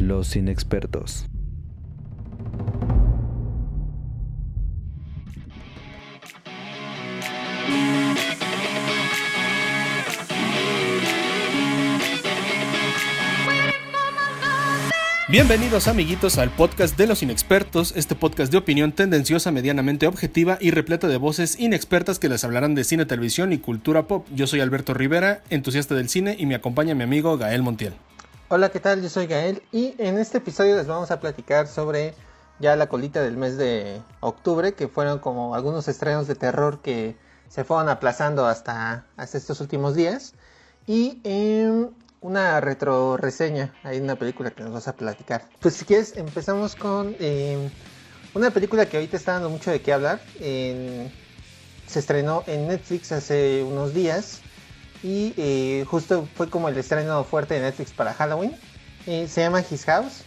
Los inexpertos. Bienvenidos amiguitos al podcast de los inexpertos, este podcast de opinión tendenciosa, medianamente objetiva y repleta de voces inexpertas que les hablarán de cine, televisión y cultura pop. Yo soy Alberto Rivera, entusiasta del cine y me acompaña mi amigo Gael Montiel. Hola, ¿qué tal? Yo soy Gael y en este episodio les vamos a platicar sobre ya la colita del mes de octubre, que fueron como algunos estrenos de terror que se fueron aplazando hasta, hasta estos últimos días. Y eh, una retro reseña, hay una película que nos vas a platicar. Pues si quieres empezamos con eh, una película que ahorita está dando mucho de qué hablar. se estrenó en Netflix hace unos días y eh, justo fue como el estreno fuerte de Netflix para Halloween. Eh, se llama His House.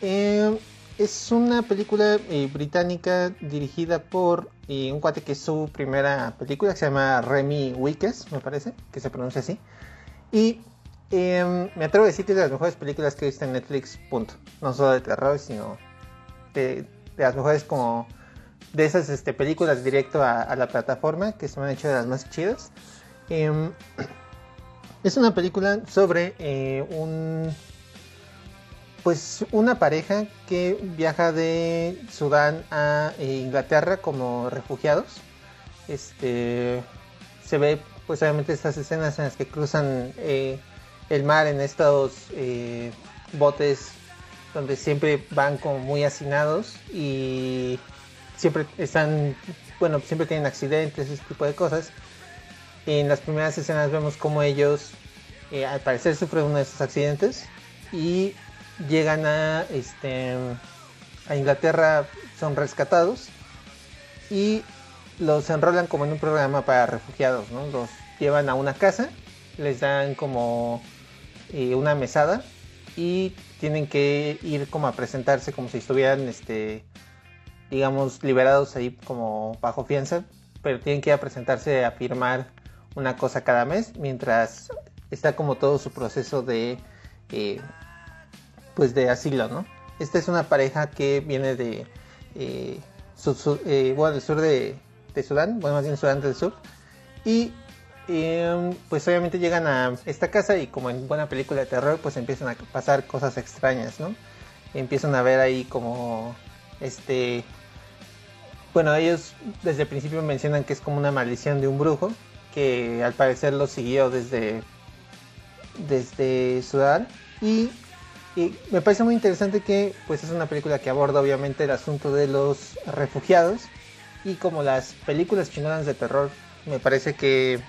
es una película británica dirigida por un cuate que es su primera película, que se llama Remy Wickes, me parece, que se pronuncia así. Y Em, me atrevo a decir que es de las mejores películas que he visto en Netflix, punto. No solo de terror, sino de, las mejores como de esas este, películas directo a, la plataforma que se me han hecho de las más chidas. Em, es una película sobre eh, un pues una pareja que viaja de Sudán a eh, Inglaterra como refugiados. Este se ve pues obviamente estas escenas en las que cruzan eh, el mar en estos botes donde siempre van como muy hacinados y siempre están, bueno, siempre tienen accidentes, ese tipo de cosas. En las primeras escenas vemos como ellos eh, al parecer sufren uno de esos accidentes y llegan a, este, a Inglaterra, son rescatados y los enrolan como en un programa para refugiados, ¿no? Los llevan a una casa, les dan como una mesada y tienen que ir como a presentarse como si estuvieran, este, digamos, liberados ahí como bajo fianza, pero tienen que ir a presentarse a firmar una cosa cada mes mientras está como todo su proceso de, eh, pues de asilo, ¿no? Esta es una pareja que viene de, eh, eh, bueno, del sur de, de Sudán, bueno, más bien Sudán del Sur, y Em, pues obviamente llegan a esta casa y como en buena película de terror, pues empiezan a pasar cosas extrañas, ¿no? Empiezan a ver ahí como este... Bueno, ellos desde el principio mencionan que es como una maldición de un brujo, que al parecer lo siguió desde, desde Sudán. Y, me parece muy interesante que pues es una película que aborda obviamente el asunto de los refugiados. Y como las películas chinonas de terror, me parece que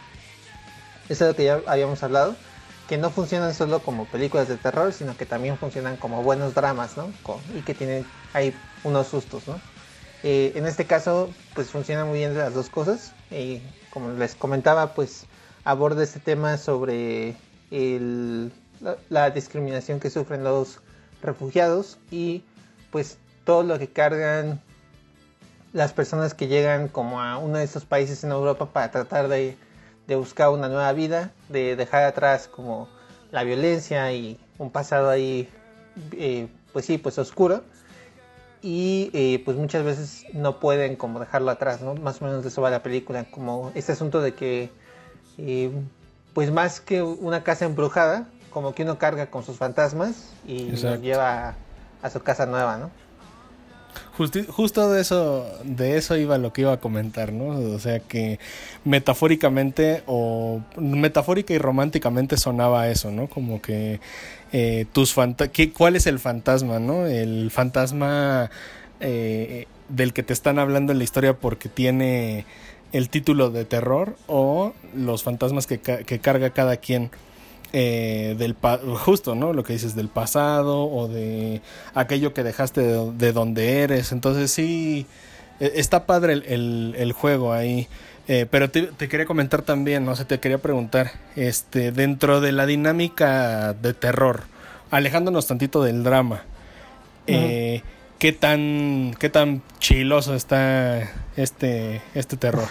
es lo que ya habíamos hablado, que no funcionan solo como películas de terror, sino que también funcionan como buenos dramas, ¿no? y que tienen ahí unos sustos, ¿no? Eh, en este caso, pues funciona muy bien las dos cosas. Y como les comentaba, pues aborda este tema sobre la, discriminación que sufren los refugiados y pues todo lo que cargan las personas que llegan como a uno de esos países en Europa para tratar de de buscar una nueva vida, de dejar atrás como la violencia y un pasado ahí, eh, pues sí, pues oscuro. Y eh, pues muchas veces no pueden como dejarlo atrás, ¿no? Más o menos de eso va la película, como este asunto de que, eh, pues más que una casa embrujada, como que uno carga con sus fantasmas y los lleva a su casa nueva, ¿no? justo de eso, de eso iba lo que iba a comentar, ¿no? O sea que metafóricamente o metafórica y románticamente sonaba eso, ¿no? Como que eh, tus ¿cuál es el fantasma, no? El fantasma eh, del que te están hablando en la historia porque tiene el título de terror o los fantasmas que, que carga cada quien eh, del justo, ¿no? Lo que dices del pasado o de aquello que dejaste de, donde eres. Entonces sí, e, está padre el, juego ahí. Eh, pero te, quería comentar también, no sé, te quería preguntar, este, dentro de la dinámica de terror, alejándonos tantito del drama, eh, ¿qué tan, qué tan chiloso está este, este terror?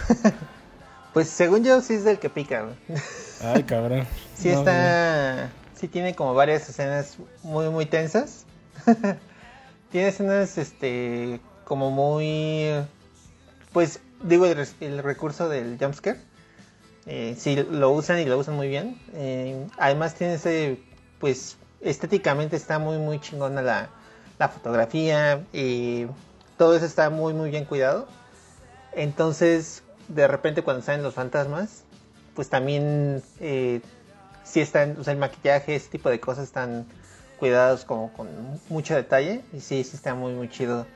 pues según yo sí es del que pica. Ay, cabrón. Sí está, sí tiene como varias escenas muy muy tensas. tiene escenas, este, como muy, pues, digo, el, recurso del jumpscare. Eh, sí, lo usan y lo usan muy bien. Eh, además tiene ese, pues, estéticamente está muy, muy chingona la, la fotografía y todo eso está muy, muy bien cuidado. Entonces, de repente cuando salen los fantasmas, pues también eh, sí están, o sea, el maquillaje, ese tipo de cosas están cuidados como con mucho detalle y sí, sí está muy, muy chido.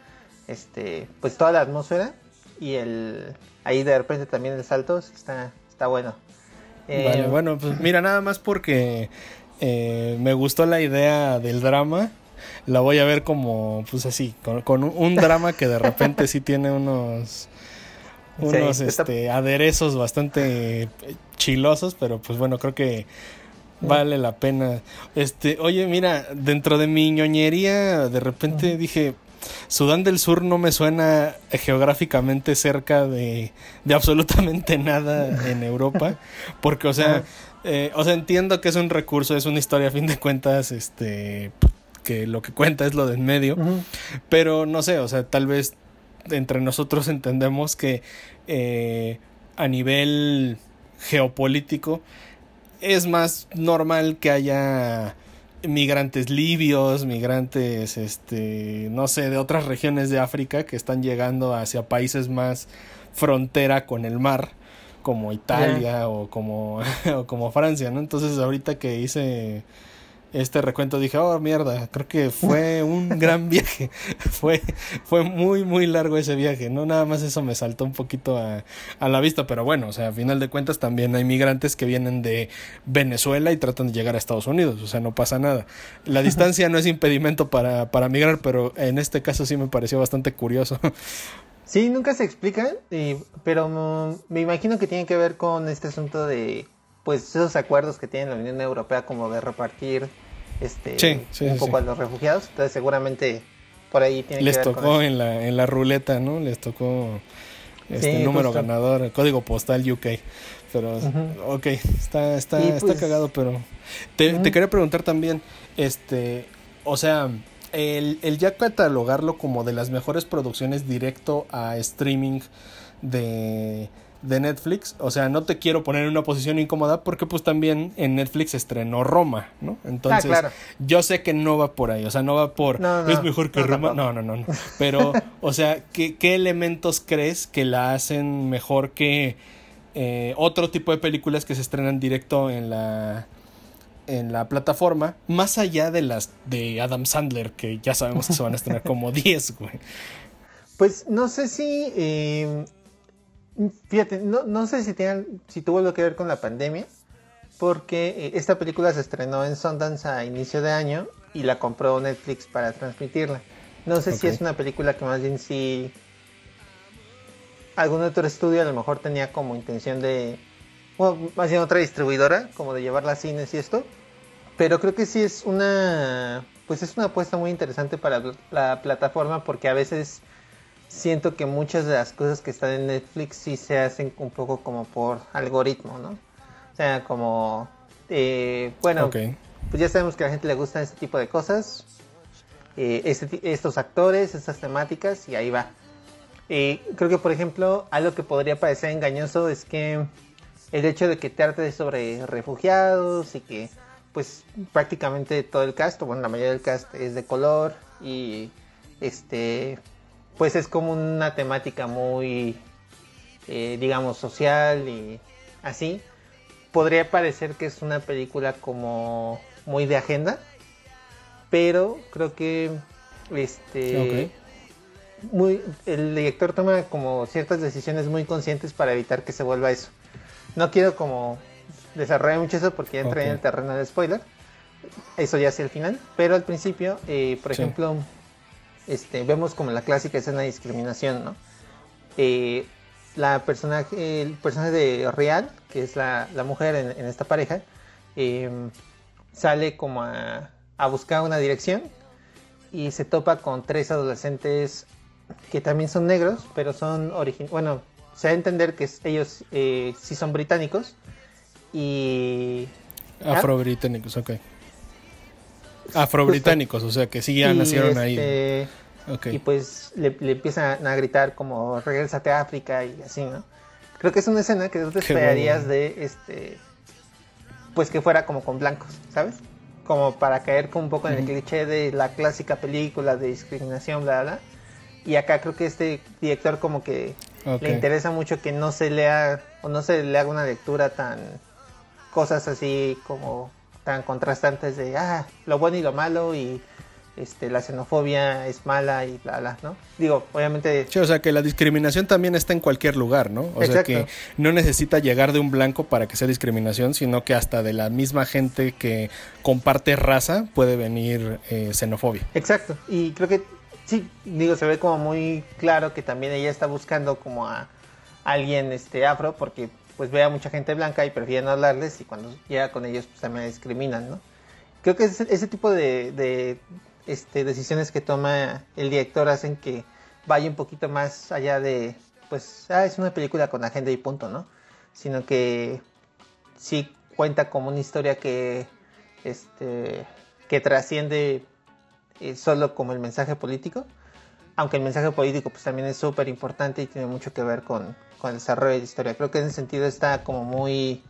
Este, pues toda la atmósfera y el ahí de repente también el salto está, está bueno. Eh, bueno, pues mira, nada más porque eh, me gustó la idea del drama. La voy a ver como, pues así, con, un drama que de repente sí tiene unos unos este, aderezos bastante chilosos, pero pues bueno, creo que vale la pena. Este, oye, mira, dentro de mi ñoñería, de repente dije, Sudán del Sur no me suena geográficamente cerca de, de absolutamente nada en Europa, porque, o sea, eh, o sea, entiendo que es un recurso, es una historia a fin de cuentas, este, que lo que cuenta es lo de en medio, pero no sé, o sea, tal vez entre nosotros entendemos que eh, a nivel geopolítico es más normal que haya migrantes libios, migrantes, este, no sé, de otras regiones de África que están llegando hacia países más frontera con el mar, como Italia o como, o como Francia, ¿no? Entonces ahorita que hice este recuento dije, oh mierda, creo que fue un gran viaje. fue, fue muy, muy largo ese viaje. No nada más eso me saltó un poquito a, a, la vista, pero bueno, o sea, a final de cuentas también hay migrantes que vienen de Venezuela y tratan de llegar a Estados Unidos, o sea, no pasa nada. La distancia no es impedimento para, para migrar, pero en este caso sí me pareció bastante curioso. Sí, nunca se explica, pero mm, me imagino que tiene que ver con este asunto de pues esos acuerdos que tiene la Unión Europea como de repartir este un poco a los refugiados, entonces seguramente por ahí tiene Les que ver tocó en la en la ruleta, ¿no? Les tocó este número ganador, código postal UK. Pero ok, está está está pues cagado, pero te, te quería preguntar también este, o sea, el, el ya catalogarlo como de las mejores producciones directo a streaming de de Netflix. O sea, no te quiero poner en una posición incómoda porque pues también en Netflix estrenó Roma, ¿no? Entonces, ah, yo sé que no va por ahí, o sea, no va por es mejor que Roma. No, no, no, no. Pero, o sea, ¿qué, ¿qué, elementos crees que la hacen mejor que eh, otro tipo de películas que se estrenan directo en la en la plataforma, más allá de las de Adam Sandler, que ya sabemos que se van a estrenar como 10, güey. Pues no sé si eh, Fíjate, no, no sé si, tienen, si tuvo algo que ver con la pandemia, porque eh, esta película se estrenó en Sundance a inicio de año y la compró Netflix para transmitirla. No sé si es una película que más bien si algún otro estudio a lo mejor tenía como intención de, bueno, más bien otra distribuidora, como de llevarla a cines y esto. Pero creo que sí es una, pues es una apuesta muy interesante para la plataforma porque a veces siento que muchas de las cosas que están en Netflix sí se hacen un poco como por algoritmo, ¿no? O sea, como, eh, bueno, pues ya sabemos que a la gente le gustan este tipo de cosas, eh, este estos actores, estas temáticas, y ahí va. Eh, creo que, por ejemplo, algo que podría parecer engañoso es que el hecho de que trate sobre refugiados y que, pues, prácticamente todo el cast, bueno, la mayoría del cast es de color y, este, pues es como una temática muy, eh, digamos, social y así. Podría parecer que es una película como muy de agenda, pero creo que este muy el director toma como ciertas decisiones muy conscientes para evitar que se vuelva eso. No quiero como desarrollar mucho eso porque ya entré en el terreno de spoiler. Eso ya hacia el final, pero al principio, eh, por ejemplo, este, vemos como la clásica escena de discriminación, ¿no? Eh, la personaje, el personaje de Real, que es la, mujer en, esta pareja, em, sale como a, buscar una dirección y se topa con tres adolescentes que también son negros, pero son originales. Bueno, se da a entender que ellos eh, sí son británicos y. Afro-británicos, ok. Afro-británicos, o sea que sí ya nacieron ahí. Este, y pues le, empiezan a gritar como regresate a África y así, ¿no? Creo que es una escena que tú te esperarías de este pues que fuera como con blancos, ¿sabes? Como para caer un poco en el cliché de la clásica película de discriminación, bla, bla. Y acá creo que este director como que le interesa mucho que no se lea o no se le haga una lectura tan cosas así como tan contrastantes de ah, lo bueno y lo malo y este, la xenofobia es mala y bla, bla, ¿no? Digo, obviamente... Sí, o sea, que la discriminación también está en cualquier lugar, ¿no? O sea, que no necesita llegar de un blanco para que sea discriminación, sino que hasta de la misma gente que comparte raza puede venir eh, xenofobia. Exacto, y creo que sí, digo, se ve como muy claro que también ella está buscando como a alguien este afro, porque pues ve a mucha gente blanca y prefiere no hablarles y cuando llega con ellos pues también discriminan, ¿no? Creo que ese, ese tipo de este, decisiones que toma el director hacen que vaya un poquito más allá de, pues, ah, es una película con agenda y punto, ¿no? Sino que sí cuenta como una historia que, este, que trasciende eh, solo como el mensaje político, aunque el mensaje político pues también es súper importante y tiene mucho que ver con, con, el desarrollo de la historia. Creo que en ese sentido está como muy,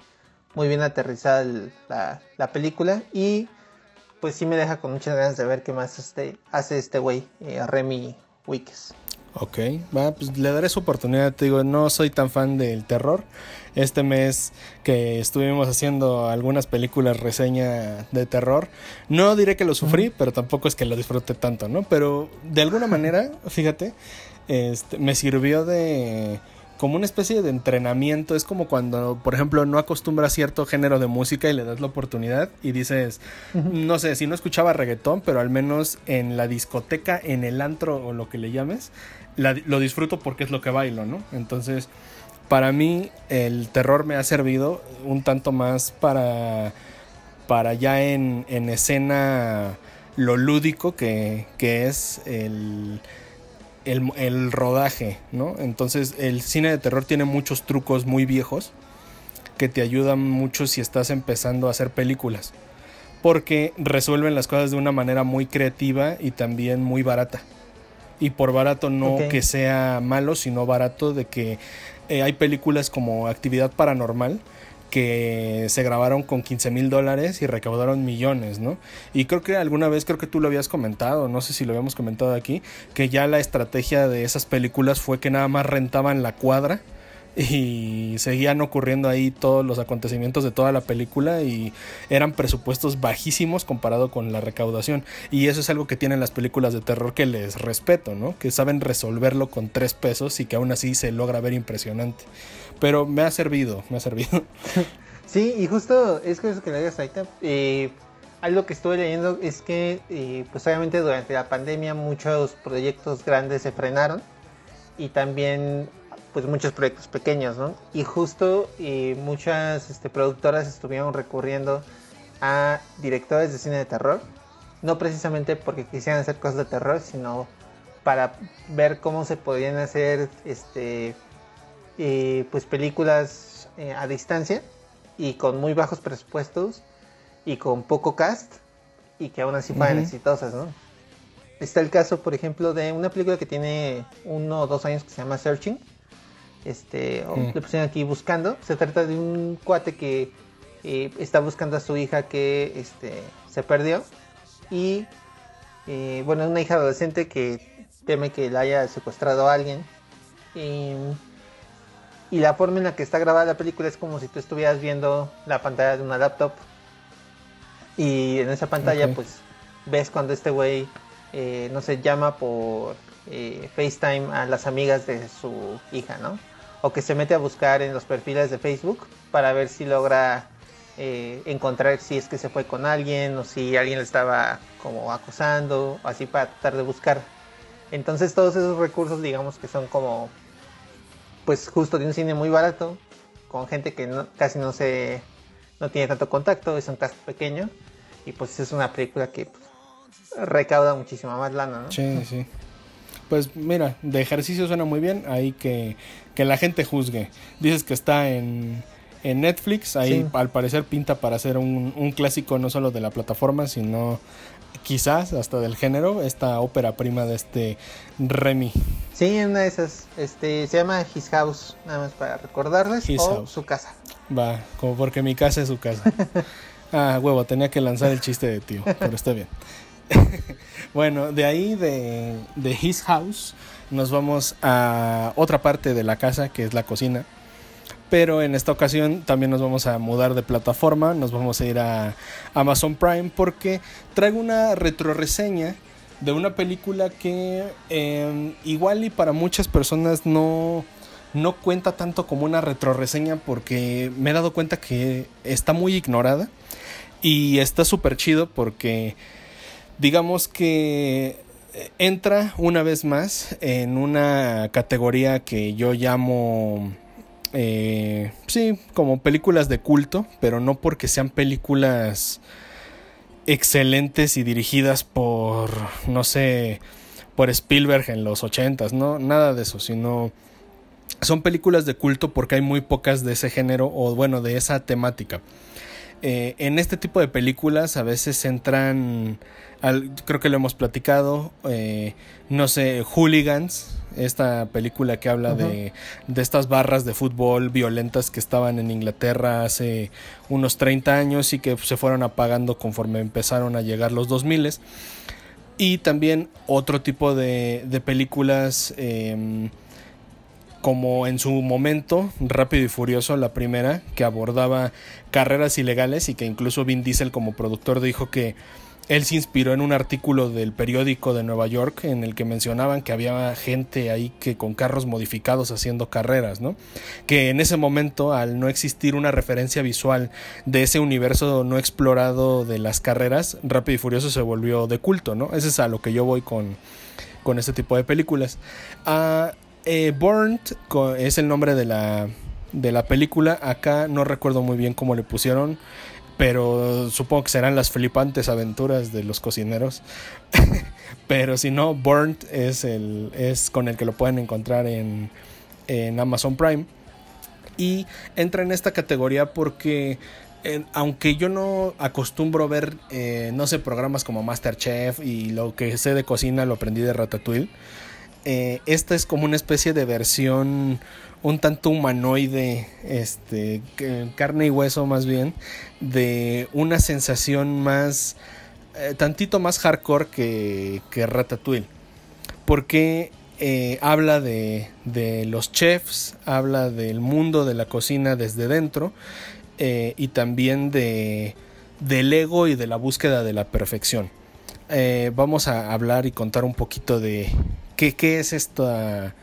muy bien aterrizada la, la película y pues sí me deja con muchas ganas de ver qué más este, hace este güey, eh, Remy Wikes. Ok, va, pues le daré su oportunidad. Te digo, no soy tan fan del terror. Este mes que estuvimos haciendo algunas películas reseña de terror, no diré que lo sufrí, pero tampoco es que lo disfrute tanto, ¿no? Pero de alguna manera, fíjate, este, me sirvió de como una especie de entrenamiento. Es como cuando, por ejemplo, no acostumbras cierto género de música y le das la oportunidad y dices, no sé, si no escuchaba reggaetón, pero al menos en la discoteca, en el antro o lo que le llames, lo disfruto porque es lo que bailo, ¿no? Entonces, para mí el terror me ha servido un tanto más para, para ya en, en escena lo lúdico que, que es el el, rodaje, ¿no? Entonces el cine de terror tiene muchos trucos muy viejos que te ayudan mucho si estás empezando a hacer películas. Porque resuelven las cosas de una manera muy creativa y también muy barata. Y por barato no que sea malo, sino barato de que eh, hay películas como Actividad Paranormal que se grabaron con 15 mil dólares y recaudaron millones, ¿no? Y creo que alguna vez, creo que tú lo habías comentado, no sé si lo habíamos comentado aquí, que ya la estrategia de esas películas fue que nada más rentaban la cuadra y seguían ocurriendo ahí todos los acontecimientos de toda la película y eran presupuestos bajísimos comparado con la recaudación y eso es algo que tienen las películas de terror que les respeto, ¿no? Que saben resolverlo con tres pesos y que aún así se logra ver impresionante. Pero me ha servido, me ha servido. Sí, y justo es que eso que le digas ahorita, eh, algo que estuve leyendo es que, eh, pues obviamente durante la pandemia muchos proyectos grandes se frenaron y también pues muchos proyectos pequeños, ¿no? Y justo eh, muchas este, productoras estuvieron recurriendo a directores de cine de terror, no precisamente porque quisieran hacer cosas de terror, sino para ver cómo se podían hacer este eh, pues películas eh, a distancia y con muy bajos presupuestos y con poco cast y que aún así fueran exitosas, ¿no? Está el caso, por ejemplo, de una película que tiene uno o dos años que se llama Searching. Este, le pusieron aquí buscando. Se trata de un cuate que eh, está buscando a su hija que este, se perdió. Y bueno, una hija adolescente que teme que la haya secuestrado a alguien. Y y la forma en la que está grabada la película es como si tú estuvieras viendo la pantalla de una laptop. Y en esa pantalla, pues, ves cuando este güey, eh, no sé, llama por eh, FaceTime a las amigas de su hija, ¿no? O que se mete a buscar en los perfiles de Facebook para ver si logra eh, encontrar si es que se fue con alguien o si alguien le estaba como acosando, o así para tratar de buscar. Entonces todos esos recursos digamos que son como pues justo de un cine muy barato, con gente que casi no se no tiene tanto contacto, es un cast pequeño y pues es una película que pues, recauda muchísima más lana, ¿no? Sí, sí. Pues mira, de ejercicio suena muy bien, ahí que, que la gente juzgue. Dices que está en, en Netflix, ahí al parecer pinta para ser un, un, clásico no solo de la plataforma, sino quizás hasta del género, esta ópera prima de este Remy. Sí, una de esas. Este, se llama His House, nada más para recordarles. o su casa. Va, como porque mi casa es su casa. ah, huevo, tenía que lanzar el chiste de tío, pero está bien. bueno, de ahí de, His House nos vamos a otra parte de la casa, que es la cocina. Pero en esta ocasión también nos vamos a mudar de plataforma, nos vamos a ir a Amazon Prime porque traigo una retroreseña de una película que em, igual y para muchas personas no, no cuenta tanto como una retroreseña porque me he dado cuenta que está muy ignorada y está súper chido porque digamos que entra una vez más en una categoría que yo llamo eh, sí, como películas de culto, pero no porque sean películas excelentes y dirigidas por, no sé, por Spielberg en los ochentas, no, nada de eso, sino son películas de culto porque hay muy pocas de ese género o bueno, de esa temática. Eh, en este tipo de películas a veces entran, creo que lo hemos platicado, eh, no sé, hooligans, esta película que habla de, de, estas barras de fútbol violentas que estaban en Inglaterra hace unos 30 años y que se fueron apagando conforme empezaron a llegar los 2000 y también otro tipo de, de películas em, como en su momento Rápido y Furioso, la primera, que abordaba carreras ilegales y que incluso Vin Diesel como productor dijo que él se inspiró en un artículo del periódico de Nueva York en el que mencionaban que había gente ahí que con carros modificados haciendo carreras, ¿no? Que en ese momento, al no existir una referencia visual de ese universo no explorado de las carreras, Rápido y Furioso se volvió de culto, ¿no? Ese es a lo que yo voy con, con este tipo de películas. Uh, Burnt es el nombre de la, de la película. Acá no recuerdo muy bien cómo le pusieron pero supongo que serán las flipantes aventuras de los cocineros. pero si no, Burnt es, el, es con el que lo pueden encontrar en, en Amazon Prime. Y entra en esta categoría porque aunque yo no acostumbro ver, eh, no sé, programas como Masterchef y lo que sé de cocina lo aprendí de Ratatouille, eh, esta es como una especie de versión un tanto humanoide, este, carne y hueso más bien, de una sensación más, eh, tantito más hardcore que, que Ratatouille. Porque eh, habla de, los chefs, habla del mundo de la cocina desde dentro y también de, del ego y de la búsqueda de la perfección. vamos a hablar y contar un poquito de qué, qué es esta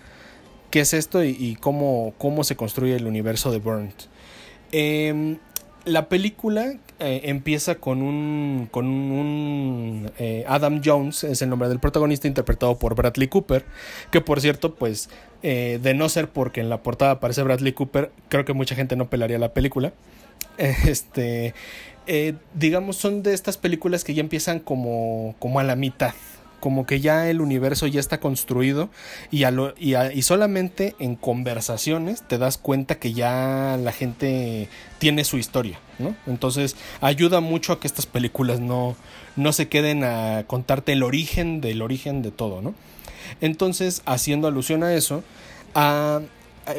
qué es esto y, cómo, cómo, se construye el universo de Burnt. Em, la película eh, empieza con un, con un eh, Adam Jones, es el nombre del protagonista, interpretado por Bradley Cooper, que por cierto, pues, eh, de no ser porque en la portada aparece Bradley Cooper, creo que mucha gente no pelaría la película. Este, digamos, son de estas películas que ya empiezan como, como a la mitad, como que ya el universo ya está construido y, solamente en conversaciones te das cuenta que ya la gente tiene su historia, ¿no? Entonces ayuda mucho a que estas películas no, se queden a contarte el origen del origen de todo, ¿no? Entonces, haciendo alusión a eso,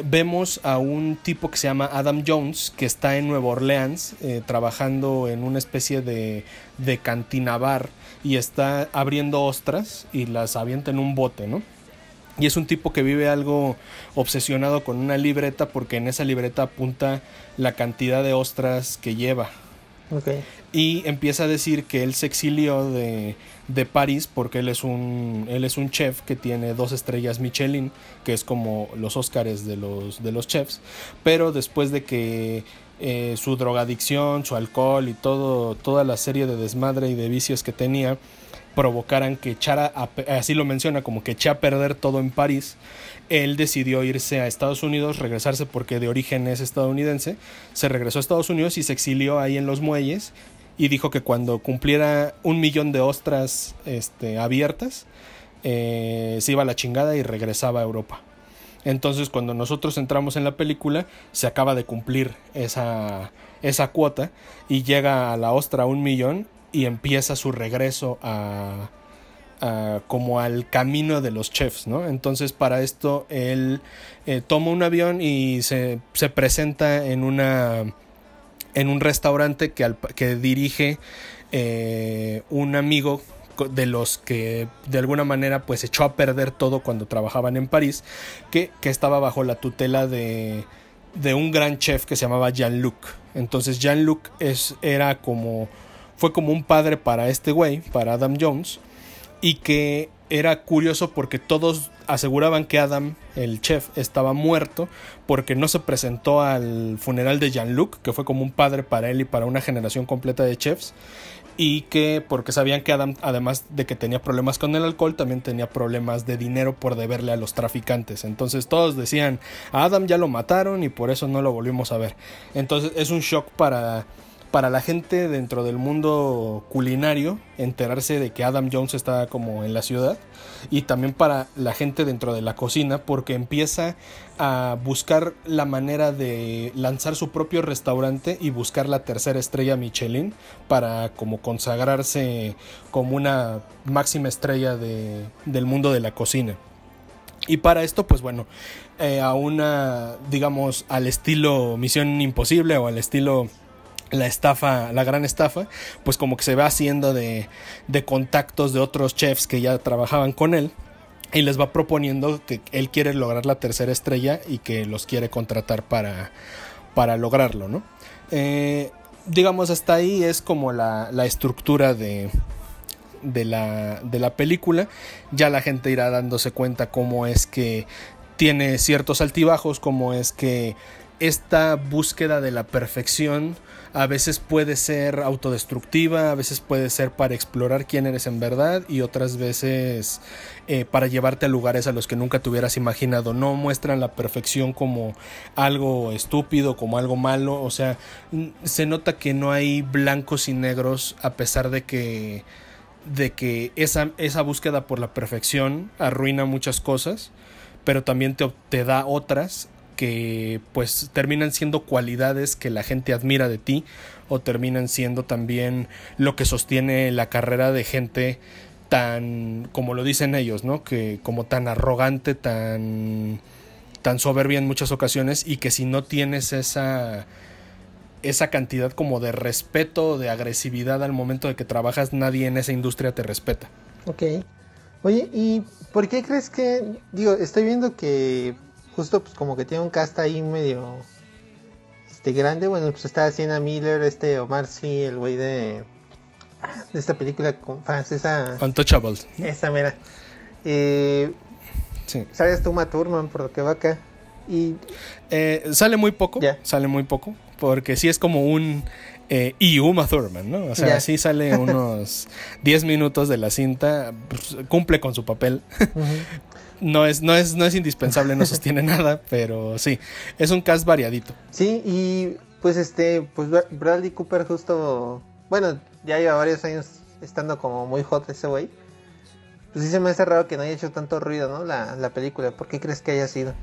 vemos a un tipo que se llama Adam Jones, que está en Nueva Orleans eh, trabajando en una especie de, de cantina bar y está abriendo ostras y las avienta en un bote, ¿no? Y es un tipo que vive algo obsesionado con una libreta porque en esa libreta apunta la cantidad de ostras que lleva. Y empieza a decir que él se exilió de, de, París porque él es, un, él es un chef que tiene dos estrellas Michelin, que es como los Óscares de los, de los chefs. Pero después de que eh, su drogadicción, su alcohol y todo, toda la serie de desmadre y de vicios que tenía provocaran que echara, así lo menciona, como que eché a perder todo en París, él decidió irse a Estados Unidos, regresarse porque de origen es estadounidense, se regresó a Estados Unidos y se exilió ahí en los muelles y dijo que cuando cumpliera un millón de ostras este, abiertas, eh, se iba a la chingada y regresaba a Europa. Entonces cuando nosotros entramos en la película se acaba de cumplir esa, esa cuota y llega a la ostra un millón y empieza su regreso a, como al camino de los chefs, ¿no? Entonces para esto él eh, toma un avión y se, se, presenta en una en un restaurante que, que dirige eh, un amigo de los que de alguna manera pues echó a perder todo cuando trabajaban en París, que, que estaba bajo la tutela de, de un gran chef que se llamaba Jean-Luc. Entonces Jean-Luc era como, fue como un padre para este güey, para Adam Jones, y que era curioso porque todos aseguraban que Adam, el chef, estaba muerto porque no se presentó al funeral de Jean-Luc, que fue como un padre para él y para una generación completa de chefs y que porque sabían que Adam, además de que tenía problemas con el alcohol, también tenía problemas de dinero por deberle a los traficantes. Entonces todos decían, a Adam ya lo mataron y por eso no lo volvimos a ver. Entonces es un shock para para la gente dentro del mundo culinario enterarse de que Adam Jones está como en la ciudad y también para la gente dentro de la cocina porque empieza a buscar la manera de lanzar su propio restaurante y buscar la tercera estrella Michelin para como consagrarse como una máxima estrella de, del mundo de la cocina. Y para esto, pues bueno, eh, a una, digamos, al estilo Misión Imposible o al estilo la estafa, la gran estafa, pues como que se va haciendo de, de contactos de otros chefs que ya trabajaban con él y les va proponiendo que él quiere lograr la tercera estrella y que los quiere contratar para, para lograrlo, ¿no? Eh, digamos, hasta ahí es como la, la estructura de, de, la, de la película. Ya la gente irá dándose cuenta cómo es que tiene ciertos altibajos, cómo es que esta búsqueda de la perfección a veces puede ser autodestructiva, a veces puede ser para explorar quién eres en verdad y otras veces eh, para llevarte a lugares a los que nunca te hubieras imaginado. No muestran la perfección como algo estúpido, como algo malo, o sea, se nota que no hay blancos y negros a pesar de que de que esa, esa búsqueda por la perfección arruina muchas cosas, pero también te, te da otras que pues terminan siendo cualidades que la gente admira de ti o terminan siendo también lo que sostiene la carrera de gente tan como lo dicen ellos, ¿no? Que como tan arrogante, tan tan soberbia en muchas ocasiones y que si no tienes esa esa cantidad como de respeto, de agresividad al momento de que trabajas, nadie en esa industria te respeta. Ok. Oye, ¿y por qué crees que, digo, estoy viendo que justo pues como que tiene un cast ahí medio este grande, bueno, pues está Sienna Miller, este Omar Sy, el güey de, de esta película francesa Untouchables. Esa mera. Eh, sí. Sales tú Thurman por lo que va acá. Y eh, sale muy poco, sale muy poco, porque sí es como un eh, y Uma Thurman, ¿no? O sea, sí sale unos 10 minutos de la cinta, pues, cumple con su papel no es, no es, no es indispensable, no sostiene nada, pero sí, es un cast variadito. Sí, y pues este, pues Bradley Cooper justo, bueno, ya lleva varios años estando como muy hot ese güey. Pues sí se me hace raro que no haya hecho tanto ruido, ¿no? La, la película. ¿Por qué crees que haya sido?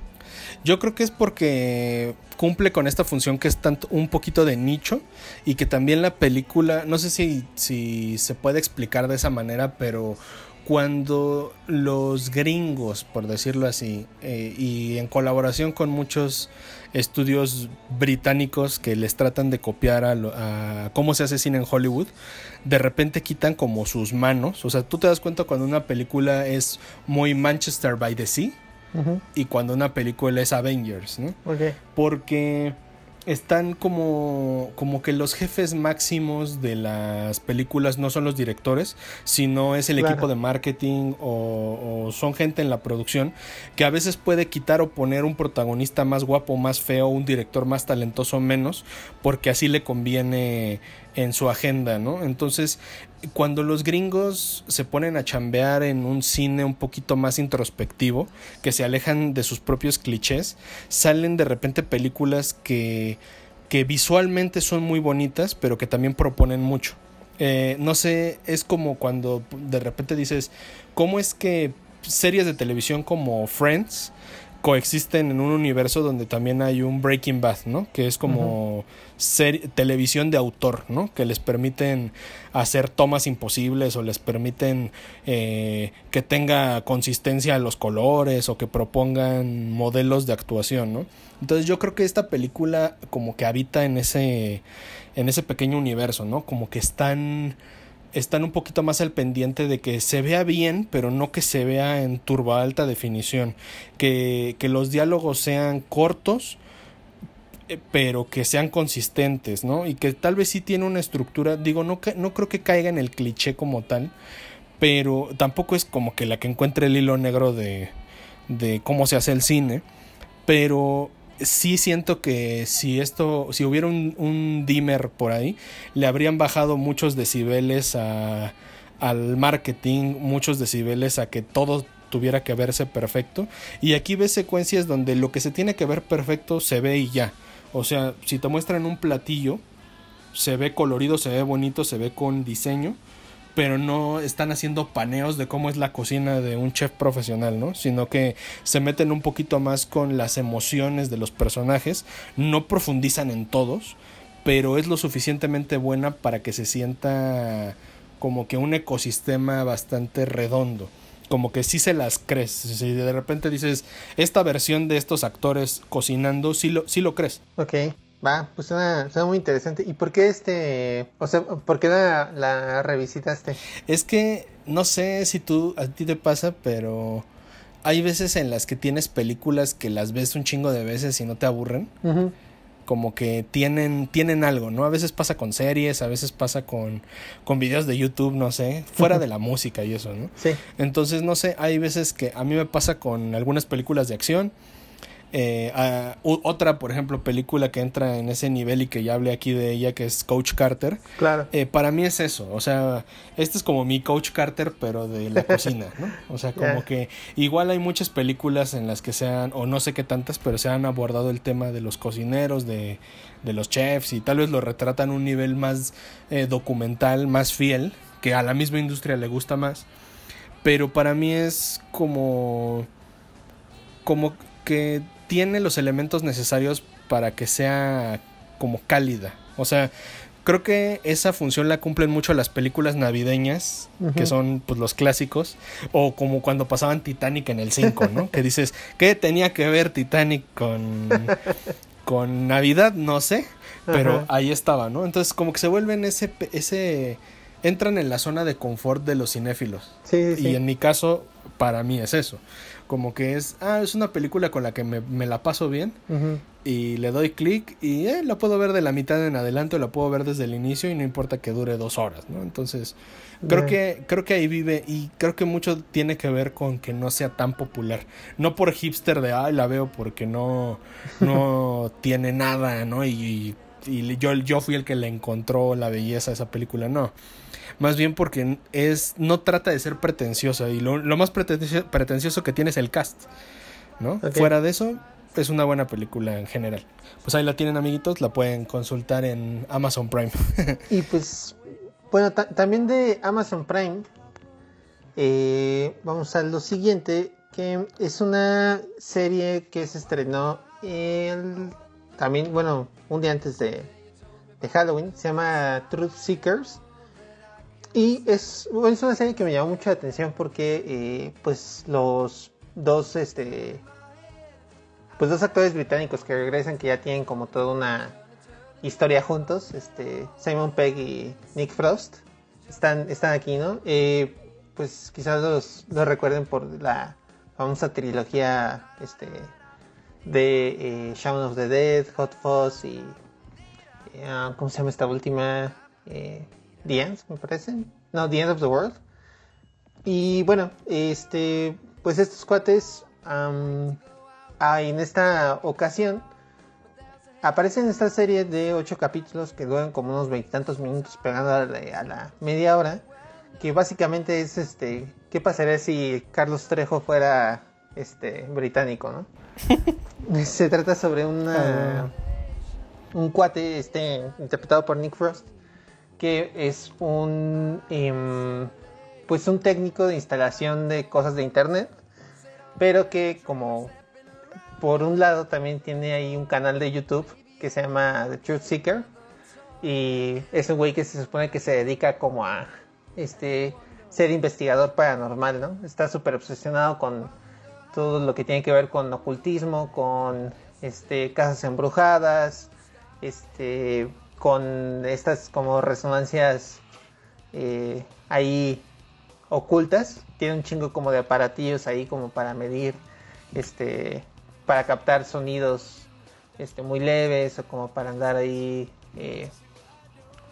Yo creo que es porque cumple con esta función que es tanto un poquito de nicho y que también la película, no sé si, si se puede explicar de esa manera, pero cuando los gringos, por decirlo así, eh, y en colaboración con muchos estudios británicos que les tratan de copiar a, cómo se hace cine en Hollywood, de repente quitan como sus manos. O sea, tú te das cuenta cuando una película es muy Manchester by the Sea y cuando una película es Avengers, ¿no? Porque están como, como que los jefes máximos de las películas no son los directores, sino es el equipo de marketing o, son gente en la producción que a veces puede quitar o poner un protagonista más guapo, más feo, un director más talentoso menos, porque así le conviene en su agenda, ¿no? Entonces, cuando los gringos se ponen a chambear en un cine un poquito más introspectivo, que se alejan de sus propios clichés, salen de repente películas que, que visualmente son muy bonitas, pero que también proponen mucho. Eh, no sé, es como cuando de repente dices, ¿cómo es que series de televisión como Friends coexisten en un universo donde también hay un Breaking Bad, ¿no? Que es como televisión de autor, ¿no? Que les permiten hacer tomas imposibles o les permiten eh, que tenga consistencia los colores o que propongan modelos de actuación, ¿no? Entonces yo creo que esta película como que habita en ese en ese pequeño universo, ¿no? Como que están están un poquito más al pendiente de que se vea bien, pero no que se vea en turbo alta definición, que, que los diálogos sean cortos, eh, pero que sean consistentes, ¿no? Y que tal vez sí tiene una estructura, digo, no, no creo que caiga en el cliché como tal, pero tampoco es como que la que encuentre el hilo negro de, de cómo se hace el cine, pero sí siento que si esto, si hubiera un, un dimmer por ahí, le habrían bajado muchos decibeles a, al marketing, muchos decibeles a que todo tuviera que verse perfecto. Y aquí ves secuencias donde lo que se tiene que ver perfecto se ve y ya. O sea, si te muestran un platillo, se ve colorido, se ve bonito, se ve con diseño pero no están haciendo paneos de cómo es la cocina de un chef profesional, ¿no? Sino que se meten un poquito más con las emociones de los personajes, no profundizan en todos, pero es lo suficientemente buena para que se sienta como que un ecosistema bastante redondo. Como que sí se las crees. Si de repente dices, esta versión de estos actores cocinando, sí lo, sí lo crees. Ok. Va, pues suena, muy interesante. ¿Y por qué este, o sea, por qué la, la, revisitaste? Es que no sé si tú, a ti te pasa, pero hay veces en las que tienes películas que las ves un chingo de veces y no te aburren. Como que tienen, tienen algo, ¿no? A veces pasa con series, a veces pasa con, con videos de YouTube, no sé, fuera de la música y eso, ¿no? Sí. Entonces, no sé, hay veces que a mí me pasa con algunas películas de acción eh, otra, por ejemplo, película que entra en ese nivel y que ya hablé aquí de ella, que es Coach Carter. Claro. Eh, para mí es eso. O sea, este es como mi Coach Carter, pero de la cocina, ¿no? O sea, como que igual hay muchas películas en las que se han, o no sé qué tantas, pero se han abordado el tema de los cocineros, de, de los chefs, y tal vez lo retratan a un nivel más eh, documental, más fiel, que a la misma industria le gusta más. Pero para mí es como. como que tiene los elementos necesarios para que sea como cálida. O sea, creo que esa función la cumplen mucho las películas navideñas, que son pues los clásicos, o como cuando pasaban Titanic en el 5, ¿no? que dices, ¿qué tenía que ver Titanic con, con Navidad? No sé, pero ahí estaba, ¿no? Entonces como que se vuelven ese, ese, entran en la zona de confort de los cinéfilos. Sí, Y en mi caso, para mí es eso como que es, ah, es una película con la que me, la paso bien y le doy clic y eh, la puedo ver de la mitad en adelante o la puedo ver desde el inicio y no importa que dure dos horas, ¿no? Entonces, creo que, creo que ahí vive y creo que mucho tiene que ver con que no sea tan popular. No por hipster de, ay, la veo porque no, no tiene nada, ¿no? Y, y, yo, yo fui el que le encontró la belleza a esa película, no más bien porque es no trata de ser pretenciosa y lo, más pretencioso, que tiene es el cast, ¿no? Fuera de eso, es una buena película en general. Pues ahí la tienen amiguitos, la pueden consultar en Amazon Prime. y pues, bueno, también de Amazon Prime, eh, vamos a lo siguiente, que es una serie que se estrenó el, también, bueno, un día antes de, de Halloween, se llama Truth Seekers. Y es, es una serie que me llamó mucho la atención porque eh, pues los dos este pues dos actores británicos que regresan que ya tienen como toda una historia juntos, este Simon Pegg y Nick Frost están, están aquí, ¿no? Eh, pues quizás los, los, recuerden por la famosa trilogía este de eh, Shaun of the Dead, Hot Fuzz y ah, ¿cómo se llama esta última? Eh, The End, me parece. No, The End of the World. Y bueno, este, pues estos cuates, um, en esta ocasión, aparecen en esta serie de ocho capítulos que duran como unos veintitantos minutos pegando a la, media hora. Que básicamente es este, ¿qué pasaría si Carlos Trejo fuera este británico, no? Se trata sobre una, ah. un cuate este, interpretado por Nick Frost que es un em, pues un técnico de instalación de cosas de internet, pero que como por un lado también tiene ahí un canal de YouTube que se llama The Truth Seeker y es un güey que se supone que se dedica como a este ser investigador paranormal, ¿no? Está súper obsesionado con todo lo que tiene que ver con ocultismo, con este casas embrujadas, este con estas como resonancias eh, ahí ocultas. Tiene un chingo como de aparatillos ahí como para medir, este, para captar sonidos este, muy leves o como para andar ahí, eh,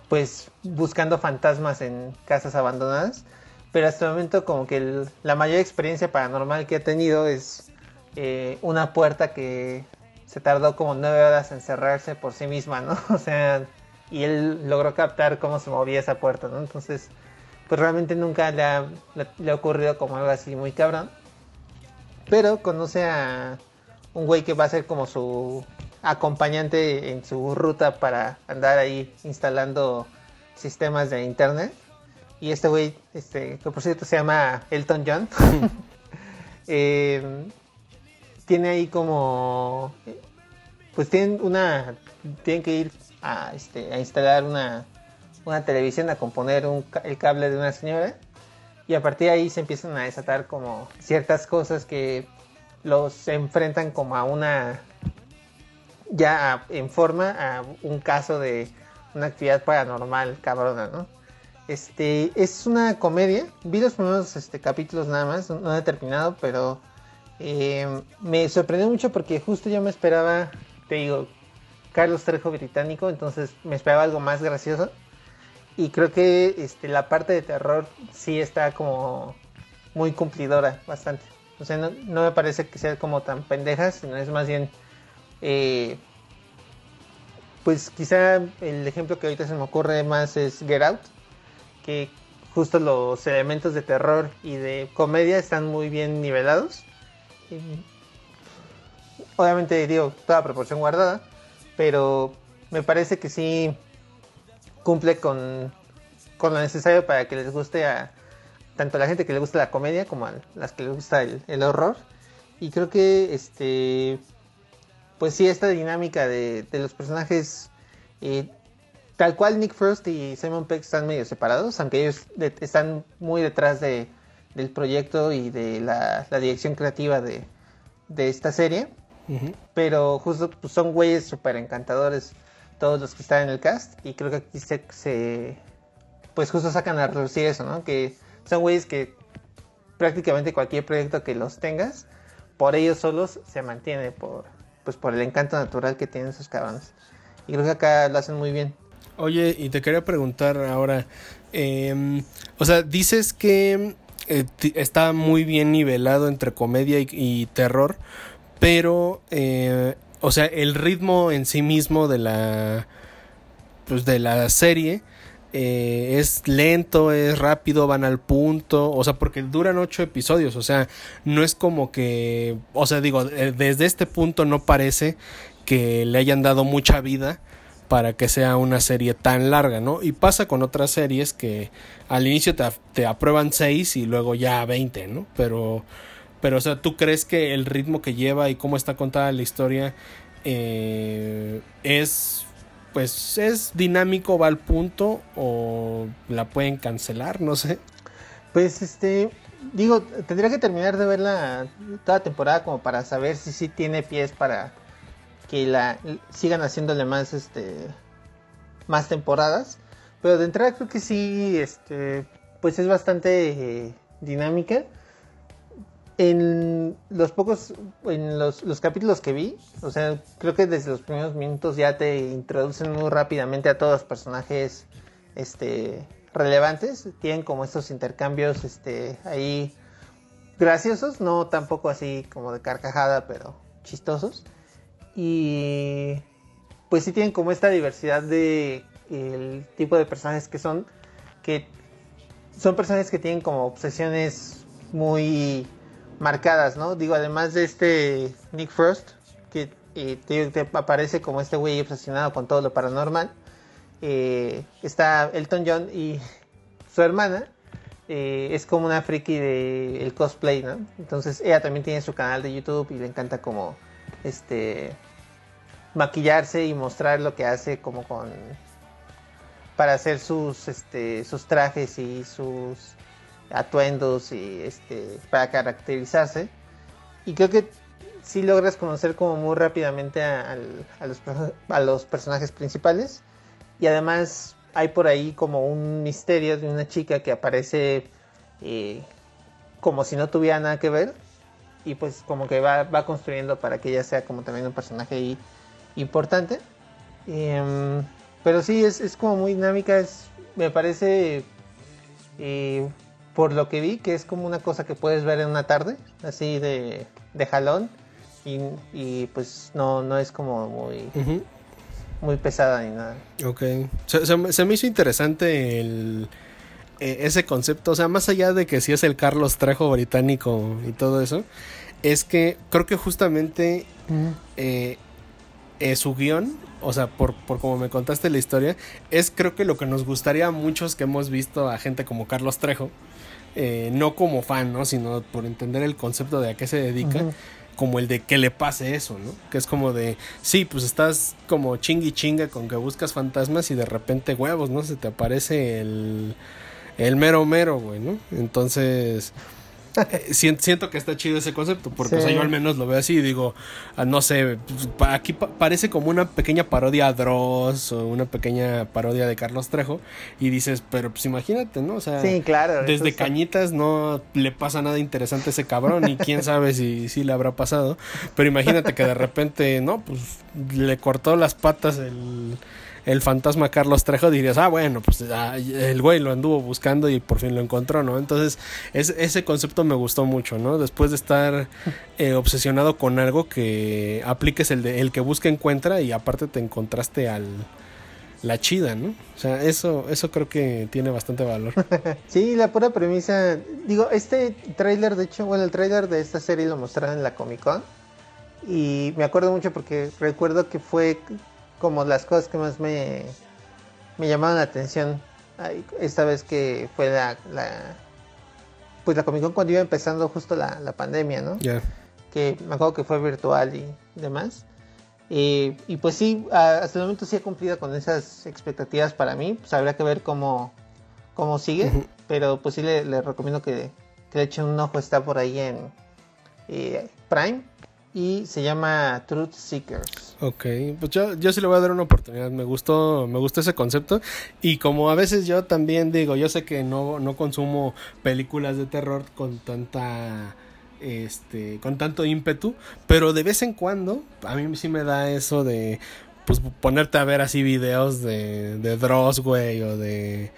pues buscando fantasmas en casas abandonadas. Pero hasta el momento como que la mayor experiencia paranormal que ha tenido es eh, una puerta que se tardó como nueve horas en cerrarse por sí misma, ¿no? O sea, y él logró captar cómo se movía esa puerta, ¿no? Entonces, pues realmente nunca le le, ha ocurrido como algo así muy cabrón. Pero conoce a un güey que va a ser como su acompañante en su ruta para andar ahí instalando sistemas de internet. Y este güey, este, que por cierto se llama Elton John, eh, tiene ahí como, pues tienen una, tienen que ir a, este, a instalar una, una televisión, a componer un, el cable de una señora. Y a partir de ahí se empiezan a desatar como ciertas cosas que los enfrentan como a una, ya en forma, a un caso de una actividad paranormal cabrona, ¿no? Este, es una comedia. Vi los primeros este, capítulos nada más, no he terminado, pero eh, me sorprendió mucho porque justo yo me esperaba, te digo, Carlos Trejo británico, entonces me esperaba algo más gracioso. Y creo que este, la parte de terror sí está como muy cumplidora, bastante. O sea, no, me parece que sea como tan pendeja, sino es más bien... Eh, pues quizá el ejemplo que ahorita se me ocurre más es Get Out, que justo los elementos de terror y de comedia están muy bien nivelados. obviamente digo, toda proporción guardada, pero me parece que sí cumple con, con lo necesario para que les guste a tanto a la gente que le gusta la comedia como a las que les gusta el, horror. Y creo que este pues sí, esta dinámica de, los personajes, eh, tal cual Nick Frost y Simon Peck están medio separados, aunque ellos están muy detrás de, del proyecto y de la, la dirección creativa de, de, esta serie. Pero justo pues, son güeyes súper encantadores todos los que están en el cast. Y creo que aquí se, pues justo sacan a reducir eso, ¿no? Que son güeyes que prácticamente cualquier proyecto que los tengas, por ellos solos se mantiene por, pues por el encanto natural que tienen esos cabrones. Y creo que acá lo hacen muy bien. Oye, y te quería preguntar ahora, em, o sea, dices que eh, está muy bien nivelado entre comedia y terror, pero, eh, o sea, el ritmo en sí mismo de la, pues de la serie eh, es lento, es rápido, van al punto, o sea, porque duran ocho episodios, o sea, no es como que, o sea, digo, eh, desde este punto no parece que le hayan dado mucha vida para que sea una serie tan larga, ¿no? Y pasa con otras series que al inicio te, aprueban seis y luego ya veinte, ¿no? Pero pero, o sea, ¿tú crees que el ritmo que lleva y cómo está contada la historia eh, es, pues, es dinámico, va al punto o la pueden cancelar? No sé. Pues, este, digo, tendría que terminar de ver la, toda temporada como para saber si sí tiene pies para que la sigan haciéndole más, este, más temporadas. Pero de entrada creo que sí, este, pues es bastante eh, dinámica. En los pocos, en los, capítulos que vi, o sea, creo que desde los primeros minutos ya te introducen muy rápidamente a todos los personajes, este, relevantes, tienen como estos intercambios, este, ahí graciosos, no tampoco así como de carcajada, pero chistosos, y pues sí tienen como esta diversidad de el tipo de personajes que son, que son personajes que tienen como obsesiones muy marcadas, ¿no? Digo, además de este Nick Frost, que eh, te, aparece como este güey obsesionado con todo lo paranormal, eh, está Elton John y su hermana, eh, es como una friki del cosplay, ¿no? Entonces ella también tiene su canal de YouTube y le encanta como este maquillarse y mostrar lo que hace como con para hacer sus este sus trajes y sus atuendos y este para caracterizarse. Y creo que si logras conocer como muy rápidamente a, los, a los personajes principales. Y además hay por ahí como un misterio de una chica que aparece eh, como si no tuviera nada que ver y pues como que va, va construyendo para que ella sea como también un personaje importante. Em, pero sí, es, es, como muy dinámica, es, me parece, eh, por lo que vi, que es como una cosa que puedes ver en una tarde, así de, de jalón, y, y, pues no, no es como muy muy pesada ni nada. Ok. Se, me hizo interesante el, e, ese concepto. O sea, más allá de que si es el Carlos Trejo británico y todo eso, es que creo que justamente eh, eh, su guion, o sea, por, por como me contaste la historia, es creo que lo que nos gustaría a muchos que hemos visto a gente como Carlos Trejo. Eh, no como fan, ¿no? Sino por entender el concepto de a qué se dedica como el de que le pase eso, ¿no? Que es como de, sí, pues estás como chingui chinga con que buscas fantasmas y de repente huevos, ¿no? Se te aparece el, el mero mero, güey, ¿no? Entonces, eh, siento que está chido ese concepto, porque yo al menos lo veo así y digo, ah, no sé, pues, aquí parece como una pequeña parodia a Dross o una pequeña parodia de Carlos Trejo y dices, pero pues imagínate, ¿no? O sea, claro, desde Cañitas no le pasa nada interesante a ese cabrón y quién sabe si, si le habrá pasado, pero imagínate que de repente, no, pues le cortó las patas el el fantasma Carlos Trejo, dirías, ah, bueno, pues ah, el güey lo anduvo buscando y por fin lo encontró, ¿no? Entonces, ese concepto me gustó mucho, ¿no? Después de estar eh, obsesionado con algo que apliques el, de, el que busca encuentra y aparte te encontraste al la chida, ¿no? O sea, eso, eso creo que tiene bastante valor. sí, la pura premisa. Digo, este tráiler, de hecho, bueno, el tráiler de esta serie lo mostraron en la Comic Con. Y me acuerdo mucho porque recuerdo que fue como las cosas que más me, me llamaron la atención esta vez que fue la, pues la Comic Con cuando iba empezando justo la, pandemia, ¿no? Que me acuerdo que fue virtual y demás. Y, pues sí, hasta el momento sí he cumplido con esas expectativas para mí. Pues habría que ver cómo, cómo sigue. Pero pues sí le, recomiendo que, que, le echen un ojo. Está por ahí en eh, Prime y se llama Truth Seekers. Ok, pues yo, yo sí le voy a dar una oportunidad, me gustó, me gustó ese concepto y como a veces yo también digo, yo sé que no, no consumo películas de terror con tanta este con tanto ímpetu, pero de vez en cuando a mí sí me da eso de pues ponerte a ver así videos de de Dross, güey, o de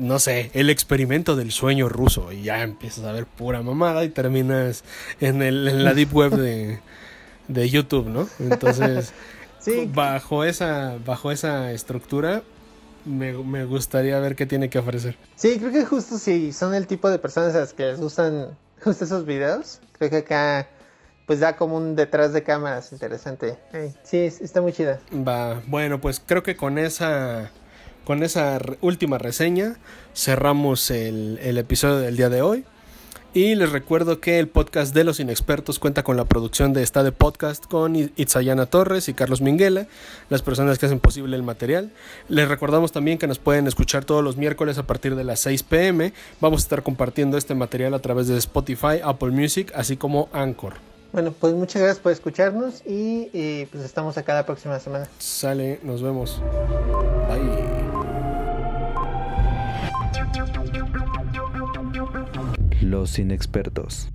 no sé, el experimento del sueño ruso y ya empiezas a ver pura mamada y terminas en, el, en la deep web de, YouTube, ¿no? Entonces, bajo, esa, bajo esa estructura, me, gustaría ver qué tiene que ofrecer. Sí, creo que justo si son el tipo de personas a las que les gustan justo esos videos, creo que acá pues da como un detrás de cámaras interesante. Sí, está muy chida. Va, bueno, pues creo que con esa con esa última reseña cerramos el, episodio del día de hoy. Y les recuerdo que el podcast de los inexpertos cuenta con la producción de esta de podcast con Itzayana Torres y Carlos Minguela, las personas que hacen posible el material. Les recordamos también que nos pueden escuchar todos los miércoles a partir de las 6 pm. Vamos a estar compartiendo este material a través de Spotify, Apple Music, así como Anchor. Bueno, pues muchas gracias por escucharnos y, y pues estamos acá la próxima semana. Sale, nos vemos. Bye. Los inexpertos.